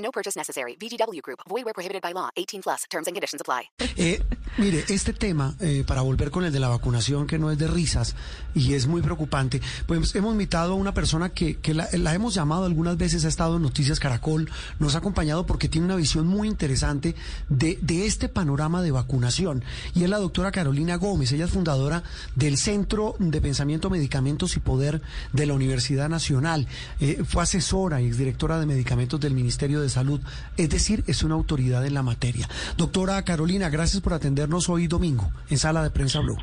No purchase necessary. VGW Group. Void where prohibited by law. 18 plus. Terms and conditions apply. Eh, mire, este tema, eh, para volver con el de la vacunación, que no es de risas y es muy preocupante, pues hemos invitado a una persona que, que la, la hemos llamado algunas veces, ha estado en Noticias Caracol, nos ha acompañado porque tiene una visión muy interesante de, de este panorama de vacunación. Y es la doctora Carolina Gómez, ella es fundadora del Centro de Pensamiento, Medicamentos y Poder de la Universidad Nacional. Eh, fue asesora y exdirectora de medicamentos del Ministerio de Salud, es decir, es una autoridad en la materia. Doctora Carolina, gracias por atendernos hoy domingo en Sala de Prensa Blue.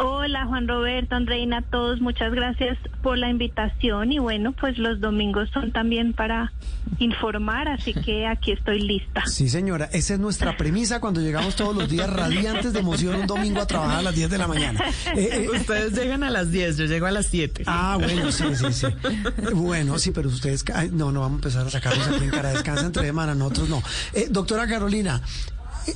Hola Juan Roberto, Andreina, todos, muchas gracias por la invitación y bueno, pues los domingos son también para informar, así que aquí estoy lista. Sí señora, esa es nuestra premisa cuando llegamos todos los días radiantes de emoción un domingo a trabajar a las 10 de la mañana. Eh, eh, ustedes llegan a las 10, yo llego a las 7. Ah, bueno, sí, sí, sí. Bueno, sí, pero ustedes, ay, no, no vamos a empezar a sacarnos aquí en cara descansa entre semana, nosotros no. Eh, doctora Carolina,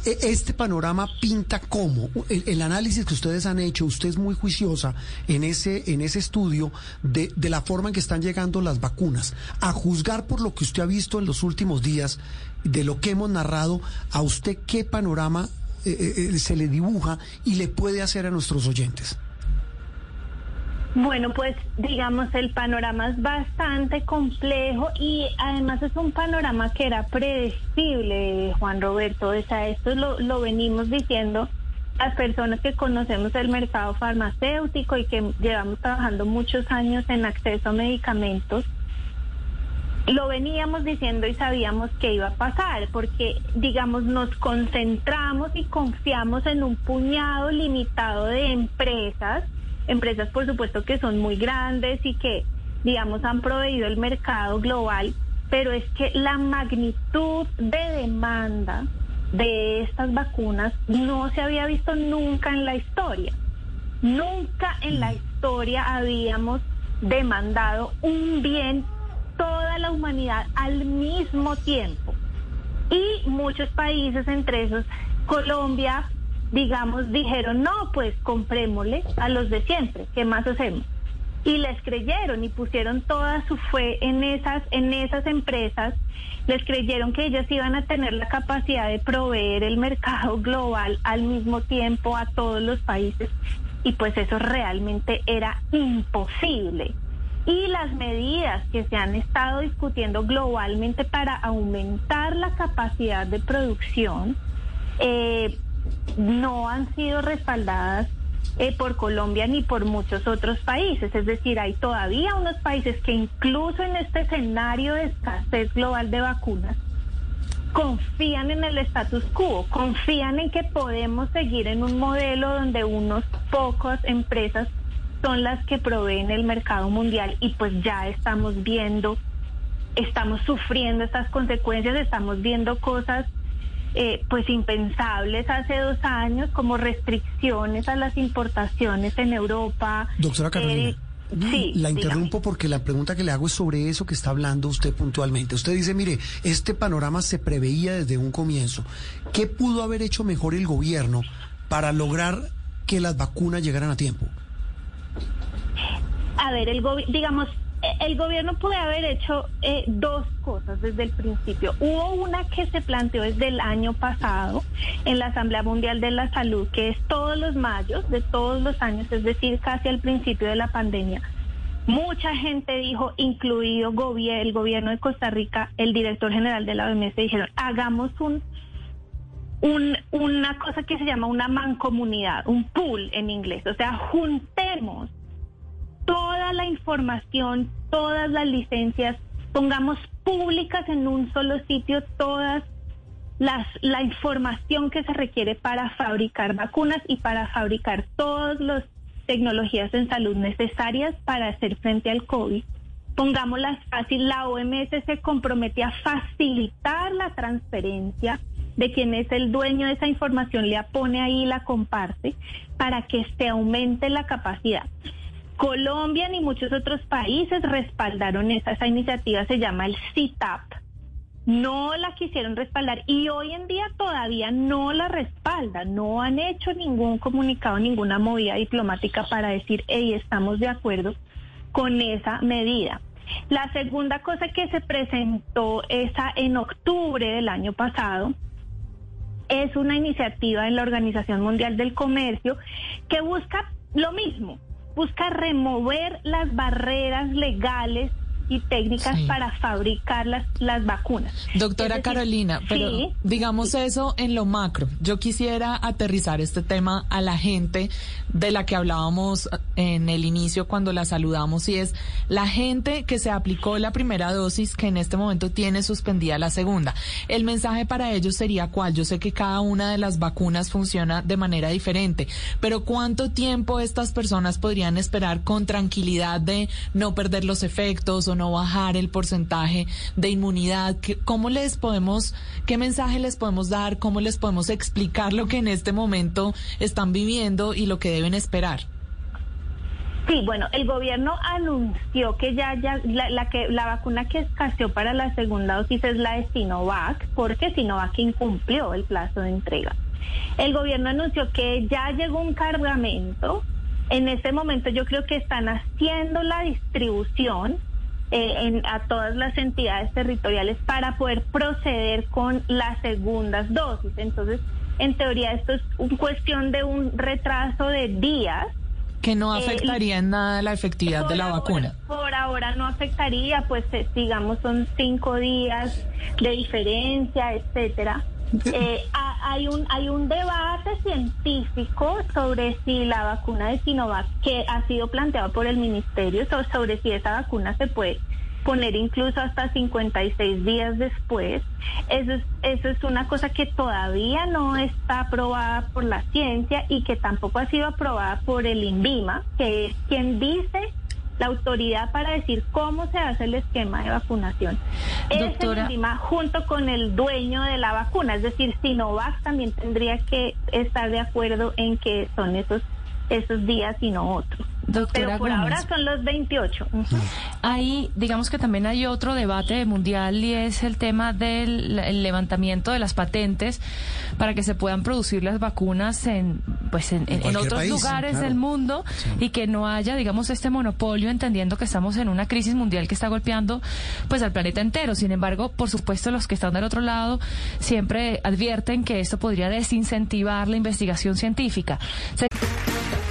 este panorama pinta cómo el, análisis que ustedes han hecho, usted es muy juiciosa en ese, en ese estudio de, de, la forma en que están llegando las vacunas. A juzgar por lo que usted ha visto en los últimos días, de lo que hemos narrado, a usted qué panorama eh, eh, se le dibuja y le puede hacer a nuestros oyentes. Bueno, pues digamos el panorama es bastante complejo y además es un panorama que era predecible, Juan Roberto. O sea, esto lo, lo venimos diciendo las personas que conocemos el mercado farmacéutico y que llevamos trabajando muchos años en acceso a medicamentos. Lo veníamos diciendo y sabíamos que iba a pasar, porque, digamos, nos concentramos y confiamos en un puñado limitado de empresas empresas por supuesto que son muy grandes y que digamos han proveído el mercado global, pero es que la magnitud de demanda de estas vacunas no se había visto nunca en la historia. Nunca en la historia habíamos demandado un bien toda la humanidad al mismo tiempo. Y muchos países, entre esos Colombia, digamos, dijeron, no, pues comprémosle a los de siempre, ¿qué más hacemos? Y les creyeron y pusieron toda su fe en esas, en esas empresas, les creyeron que ellas iban a tener la capacidad de proveer el mercado global al mismo tiempo a todos los países y pues eso realmente era imposible. Y las medidas que se han estado discutiendo globalmente para aumentar la capacidad de producción, eh, no han sido respaldadas eh, por Colombia ni por muchos otros países. Es decir, hay todavía unos países que incluso en este escenario de escasez global de vacunas confían en el status quo, confían en que podemos seguir en un modelo donde unos pocas empresas son las que proveen el mercado mundial y pues ya estamos viendo, estamos sufriendo estas consecuencias, estamos viendo cosas eh, pues impensables hace dos años, como restricciones a las importaciones en Europa. Doctora Carolina. Eh, sí, la interrumpo dígame. porque la pregunta que le hago es sobre eso que está hablando usted puntualmente. Usted dice, mire, este panorama se preveía desde un comienzo. ¿Qué pudo haber hecho mejor el gobierno para lograr que las vacunas llegaran a tiempo? A ver, el digamos, el gobierno puede haber hecho eh, dos cosas desde el principio. Hubo una que se planteó desde el año pasado en la Asamblea Mundial de la Salud, que es todos los mayos de todos los años, es decir, casi al principio de la pandemia. Mucha gente dijo, incluido el gobierno de Costa Rica, el director general de la OMS, dijeron, hagamos un, un, una cosa que se llama una mancomunidad, un pool en inglés, o sea, juntemos toda la información, todas las licencias, pongamos públicas en un solo sitio todas las, la información que se requiere para fabricar vacunas y para fabricar todas las tecnologías en salud necesarias para hacer frente al COVID. pongámoslas fácil, la OMS se compromete a facilitar la transferencia de quien es el dueño de esa información, la pone ahí y la comparte para que se aumente la capacidad. Colombia ni muchos otros países respaldaron esa, esa iniciativa, se llama el CITAP. No la quisieron respaldar y hoy en día todavía no la respaldan, no han hecho ningún comunicado, ninguna movida diplomática para decir, hey, estamos de acuerdo con esa medida. La segunda cosa que se presentó esa en octubre del año pasado es una iniciativa de la Organización Mundial del Comercio que busca lo mismo, busca remover las barreras legales y técnicas Sí. para fabricar las, las vacunas. Doctora decir, Carolina, pero sí, digamos eso en lo macro. Yo quisiera aterrizar este tema a la gente de la que hablábamos en el inicio cuando la saludamos y es la gente que se aplicó la primera dosis que en este momento tiene suspendida la segunda. El mensaje para ellos sería cuál. Yo sé que cada una de las vacunas funciona de manera diferente, pero ¿cuánto tiempo estas personas podrían esperar con tranquilidad de no perder los efectos o no bajar el porcentaje de inmunidad? ¿Qué- ¿Cómo les podemos, qué mensaje les podemos dar? ¿Cómo les podemos explicar lo que en este momento están viviendo y lo que deben esperar? Sí, bueno, el gobierno anunció que ya, ya la, la que la vacuna que escaseó para la segunda dosis es la de Sinovac, porque Sinovac incumplió el plazo de entrega. El gobierno anunció que ya llegó un cargamento. En este momento yo creo que están haciendo la distribución en- a todas las entidades territoriales para poder proceder con las segundas dosis. Entonces, en teoría esto es un cuestión de un retraso de días Que no Eh, afectaría en nada la efectividad de la ahora- vacuna. por ahora no afectaría, pues eh, digamos son cinco días de diferencia, etcétera. Eh, hay un hay un debate científico sobre si la vacuna de Sinovac que ha sido planteado por el ministerio so- sobre si esa vacuna se puede poner incluso hasta 56 días después. Eso es, eso es una cosa que todavía no está aprobada por la ciencia y que tampoco ha sido aprobada por el INVIMA, que es quien dice la autoridad para decir cómo se hace el esquema de vacunación. Doctora- INVIMA junto con el dueño de la vacuna, es decir, Sinovac también tendría que estar de acuerdo en que son esos esos días y no otros. Doctora Pero por Gómez. ahora son los 28. Ujú. Ahí, digamos que también hay otro debate mundial y es el tema del el levantamiento de las patentes para que se puedan producir las vacunas en, pues en, en- en cualquier otros país, lugares claro. del mundo y que no haya, digamos, este monopolio, entendiendo que estamos en una crisis mundial que está golpeando pues al planeta entero. Sin embargo, por supuesto, los que están del otro lado siempre advierten que esto podría desincentivar la investigación científica. Se-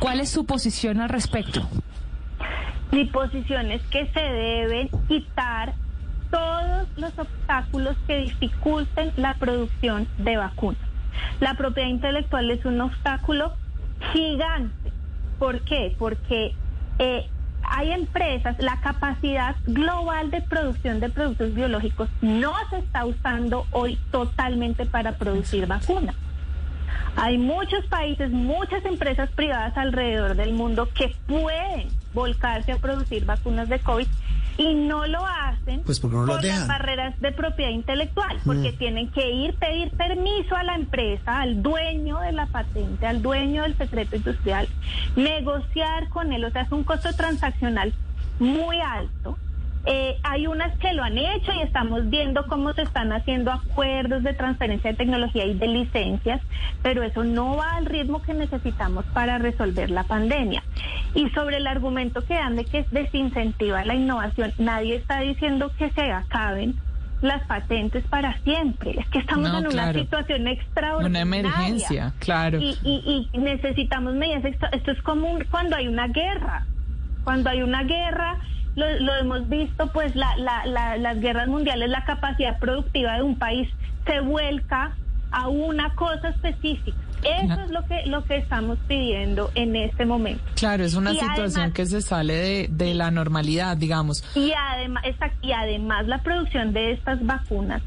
¿Cuál es su posición al respecto? Mi posición es que se deben quitar todos los obstáculos que dificulten la producción de vacunas. La propiedad intelectual es un obstáculo gigante. ¿Por qué? Porque eh, hay empresas, la capacidad global de producción de productos biológicos no se está usando hoy totalmente para producir vacunas. Hay muchos países, muchas empresas privadas alrededor del mundo que pueden volcarse a producir vacunas de COVID y no lo hacen Pues porque no las por dejan. las barreras de propiedad intelectual, porque tienen que ir pedir permiso a la empresa, al dueño de la patente, al dueño del secreto industrial, negociar con él, o sea, es un costo transaccional muy alto. Eh, hay unas que lo han hecho y estamos viendo cómo se están haciendo acuerdos de transferencia de tecnología y de licencias, pero eso no va al ritmo que necesitamos para resolver la pandemia. Y sobre el argumento que dan de que desincentiva la innovación, nadie está diciendo que se acaben las patentes para siempre. Es que estamos No, en una claro. situación extraordinaria. Una emergencia, claro. Y, y- y necesitamos medidas. extra- Esto es como un- cuando hay una guerra. Cuando hay una guerra lo, lo hemos visto, pues la, la, la- las guerras mundiales, la capacidad productiva de un país se vuelca a una cosa específica. Eso es lo que, lo que estamos pidiendo en este momento. Claro, es una Y situación además- que se sale de, de la normalidad, digamos. Y además, y además la producción de estas vacunas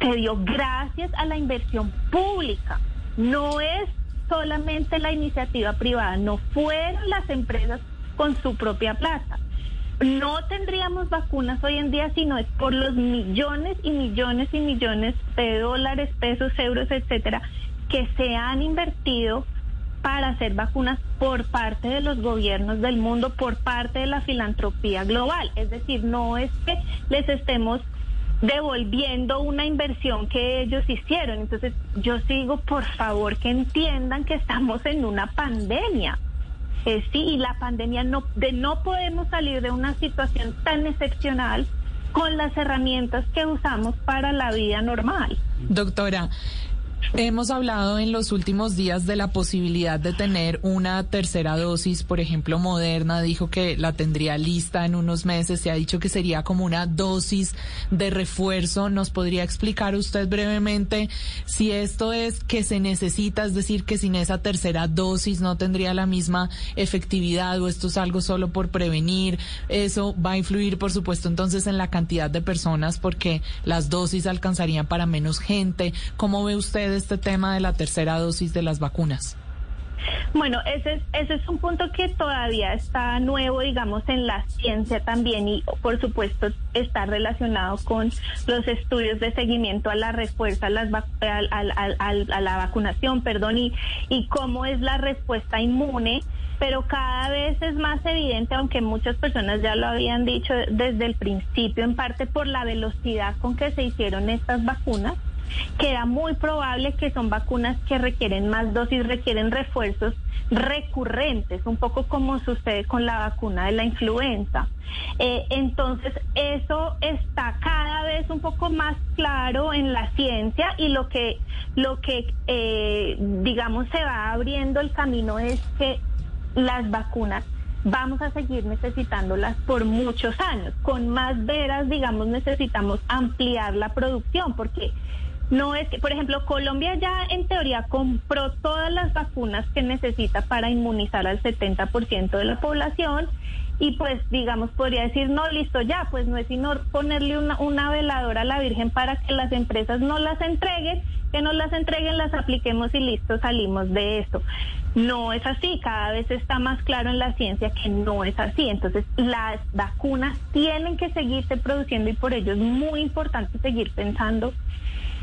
se dio gracias a la inversión pública. No es solamente la iniciativa privada, no fueron las empresas con su propia plata. No tendríamos vacunas hoy en día si no es por los millones y millones y millones de dólares, pesos, euros, etcétera, que se han invertido para hacer vacunas por parte de los gobiernos del mundo, por parte de la filantropía global. Es decir, no es que les estemos devolviendo una inversión que ellos hicieron. Entonces, yo sigo, por favor, que entiendan que estamos en una pandemia. Eh, sí, y la pandemia no, de no podemos salir de una situación tan excepcional con las herramientas que usamos para la vida normal. Doctora, hemos hablado en los últimos días de la posibilidad de tener una tercera dosis, por ejemplo, Moderna dijo que la tendría lista en unos meses, se ha dicho que sería como una dosis de refuerzo. ¿Nos podría explicar usted brevemente si esto es que se necesita, es decir, que sin esa tercera dosis no tendría la misma efectividad o esto es algo solo por prevenir? Eso va a influir, por supuesto, entonces en la cantidad de personas porque las dosis alcanzarían para menos gente. ¿Cómo ve usted este tema de la tercera dosis de las vacunas? Bueno, ese es, ese es un punto que todavía está nuevo, digamos, en la ciencia también y, por supuesto, está relacionado con los estudios de seguimiento a la respuesta a, las vac- a la vacunación, perdón, y, y cómo es la respuesta inmune. Pero cada vez es más evidente, aunque muchas personas ya lo habían dicho desde el principio, en parte por la velocidad con que se hicieron estas vacunas, que era muy probable que son vacunas que requieren más dosis, requieren refuerzos recurrentes, un poco como sucede con la vacuna de la influenza. Eh, entonces, eso está cada vez un poco más claro en la ciencia y lo que, lo que eh, digamos, se va abriendo el camino es que las vacunas vamos a seguir necesitándolas por muchos años. Con más veras, digamos, necesitamos ampliar la producción porque no es que, por ejemplo, Colombia ya en teoría compró todas las vacunas que necesita para inmunizar al 70% de la población y pues digamos podría decir no listo ya pues no es sino ponerle una, una veladora a la Virgen para que las empresas no las entreguen que nos las entreguen las apliquemos y listo salimos de esto no es así cada vez está más claro en la ciencia que no es así. Entonces las vacunas tienen que seguirse produciendo y por ello es muy importante seguir pensando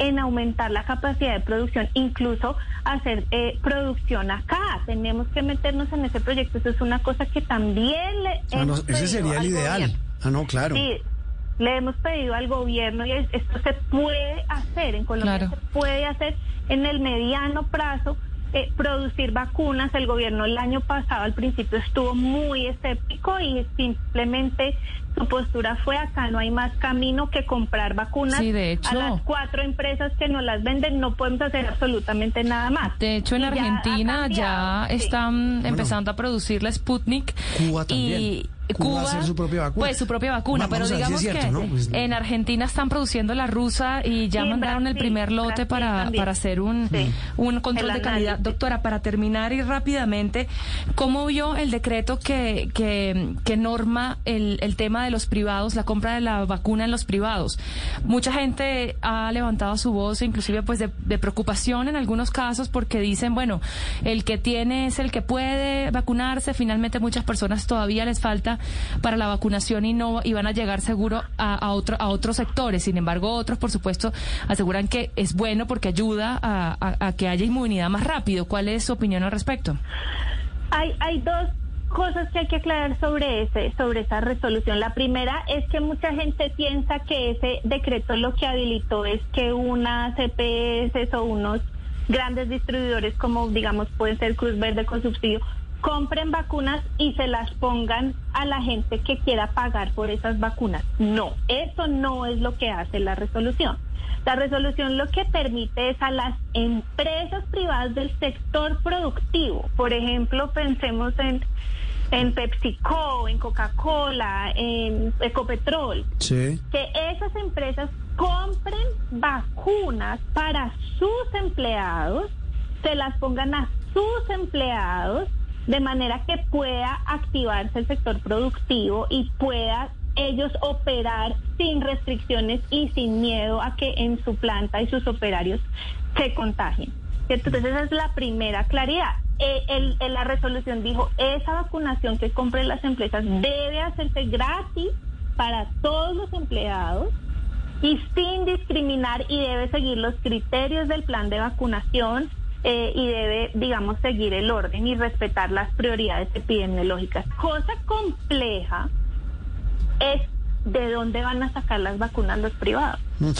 en aumentar la capacidad de producción, incluso hacer eh, producción acá. Tenemos que meternos en ese proyecto. Eso es una cosa que también le Ah, no, hemos ese pedido sería el al ideal. gobierno. Ah, no, claro. Sí, le hemos pedido al gobierno y es- esto se puede hacer en Colombia, Claro. se puede hacer en el mediano plazo. Eh, producir vacunas, el gobierno el año pasado al principio estuvo muy escéptico y simplemente su postura fue acá no hay más camino que comprar vacunas Sí, de hecho. a las cuatro empresas que nos las venden, no podemos hacer absolutamente nada más. De hecho, en Y Argentina ya, cambiado, sí. están empezando a producir la Sputnik. Cuba también. Y Cuba hacer su propia vacuna. Pues su propia vacuna, Va- pero digamos cierto, que ¿no? Pues- en Argentina están produciendo la rusa y ya Sí, mandaron el primer lote Brasil para, también. para hacer un, Sí. un control El de calidad. análisis. Doctora, para terminar y rápidamente, ¿cómo vio el decreto que, que, que norma el, el tema de los privados, la compra de la vacuna en los privados? Mucha gente ha levantado su voz, inclusive pues de, de preocupación en algunos casos, porque dicen, bueno, el que tiene es el que puede vacunarse. Finalmente, muchas personas todavía les falta para la vacunación y no y van a llegar seguro a, a, otro, a otros sectores. Sin embargo, otros, por supuesto, aseguran que es bueno porque ayuda a, que haya inmunidad más rápido. ¿Cuál es su opinión al respecto? Hay, hay dos cosas que hay que aclarar sobre ese, sobre esa resolución. La primera es que mucha gente piensa que ese decreto lo que habilitó es que una CPS o unos grandes distribuidores como digamos pueden ser Cruz Verde con subsidio compren vacunas y se las pongan a la gente que quiera pagar por esas vacunas. No, eso no es lo que hace la resolución. La resolución lo que permite es a las empresas privadas del sector productivo, por ejemplo, pensemos en en PepsiCo, en Coca-Cola, en Ecopetrol, Sí. que esas empresas compren vacunas para sus empleados, se las pongan a sus empleados, de manera que pueda activarse el sector productivo y pueda ellos operar sin restricciones y sin miedo a que en su planta y sus operarios se contagien. Entonces esa es la primera claridad. Eh, el- la resolución dijo, esa vacunación que compren las empresas debe hacerse gratis para todos los empleados y sin discriminar y debe seguir los criterios del plan de vacunación eh, y debe, digamos, seguir el orden y respetar las prioridades epidemiológicas. Cosa compleja es de dónde van a sacar las vacunas los privados.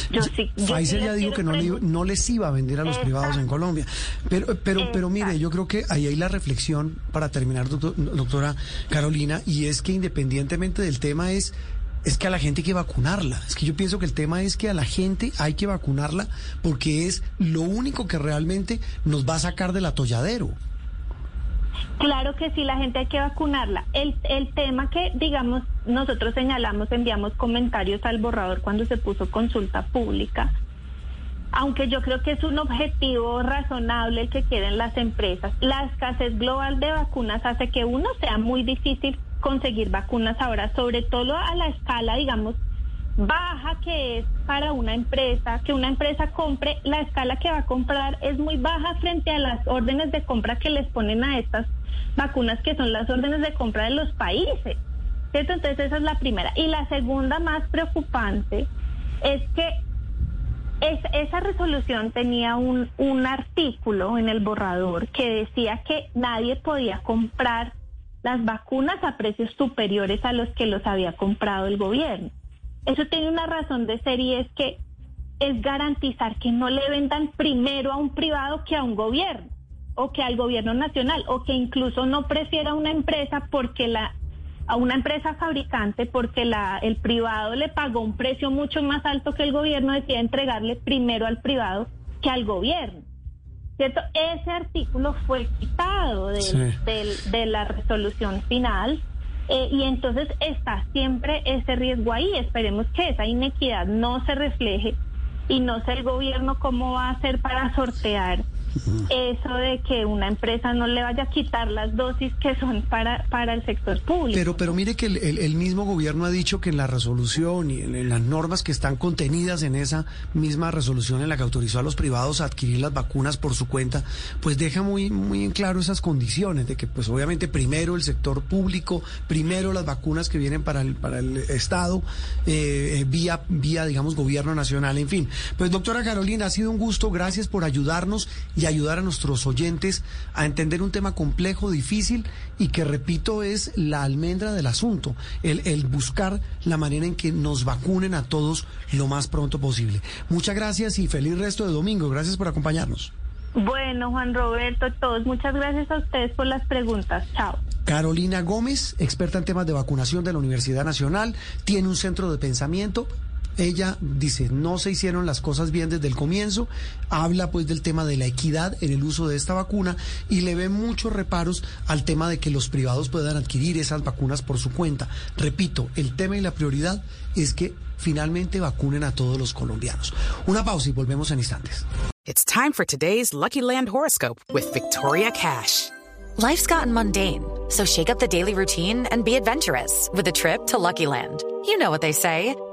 Yo sí, yo Pfizer ya dijo que no, le, no les iba a vender a los Exacto. privados en Colombia. Pero, pero, pero mire, yo creo que ahí hay la reflexión para terminar, doctor- doctora Carolina, y es que independientemente del tema es es que a la gente hay que vacunarla. Es que yo pienso que el tema es que a la gente hay que vacunarla porque es lo único que realmente nos va a sacar del atolladero. Claro que sí, la gente hay que vacunarla. El, el tema que, digamos, nosotros señalamos, enviamos comentarios al borrador cuando se puso consulta pública, aunque yo creo que es un objetivo razonable el que quieren las empresas. La escasez global de vacunas hace que uno sea muy difícil conseguir vacunas ahora, sobre todo a la escala, digamos, baja que es para una empresa, que una empresa compre, la escala que va a comprar es muy baja frente a las órdenes de compra que les ponen a estas vacunas, que son las órdenes de compra de los países. ¿Cierto? Entonces esa es la primera. Y la segunda más preocupante es que es- esa resolución tenía un, un artículo en el borrador que decía que nadie podía comprar las vacunas a precios superiores a los que los había comprado el gobierno. Eso tiene una razón de ser y es que es garantizar que no le vendan primero a un privado que a un gobierno o que al gobierno nacional o que incluso no prefiera una empresa porque a una empresa fabricante porque el privado le pagó un precio mucho más alto que el gobierno decide entregarle primero al privado que al gobierno. ¿Cierto? Ese artículo fue quitado Sí. del- de la resolución final eh, y entonces está siempre ese riesgo ahí. Esperemos que esa inequidad no se refleje y no sé el gobierno cómo va a hacer para sortear eso de que una empresa no le vaya a quitar las dosis que son para, para el sector público. Pero, pero mire que el, mismo gobierno ha dicho que en la resolución y en, en las normas que están contenidas en esa misma resolución en la que autorizó a los privados a adquirir las vacunas por su cuenta, pues deja muy, muy en claro esas condiciones de que, pues obviamente primero el sector público, primero las vacunas que vienen para el, para el Estado, eh, eh, vía, vía, digamos, gobierno nacional, en fin. Pues doctora Carolina, ha sido un gusto, gracias por ayudarnos y ayudar a nuestros oyentes a entender un tema complejo, difícil y que, repito, es la almendra del asunto, el, el buscar la manera en que nos vacunen a todos lo más pronto posible. Muchas gracias y feliz resto de domingo. Gracias por acompañarnos. Bueno, Juan Roberto, todos, muchas gracias a ustedes por las preguntas. Chao. Carolina Gómez, experta en temas de vacunación de la Universidad Nacional, tiene un centro de pensamiento. Ella dice, no se hicieron las cosas bien desde el comienzo, habla pues del tema de la equidad en el uso de esta vacuna y le ve muchos reparos al tema de que los privados puedan adquirir esas vacunas por su cuenta. Repito, el tema y la prioridad es que finalmente vacunen a todos los colombianos. Una pausa y volvemos en instantes. It's time for today's Lucky Land horoscope with Victoria Cash. Life's gotten mundane, so shake up the daily routine and be adventurous with a trip to Lucky Land. You know what they say.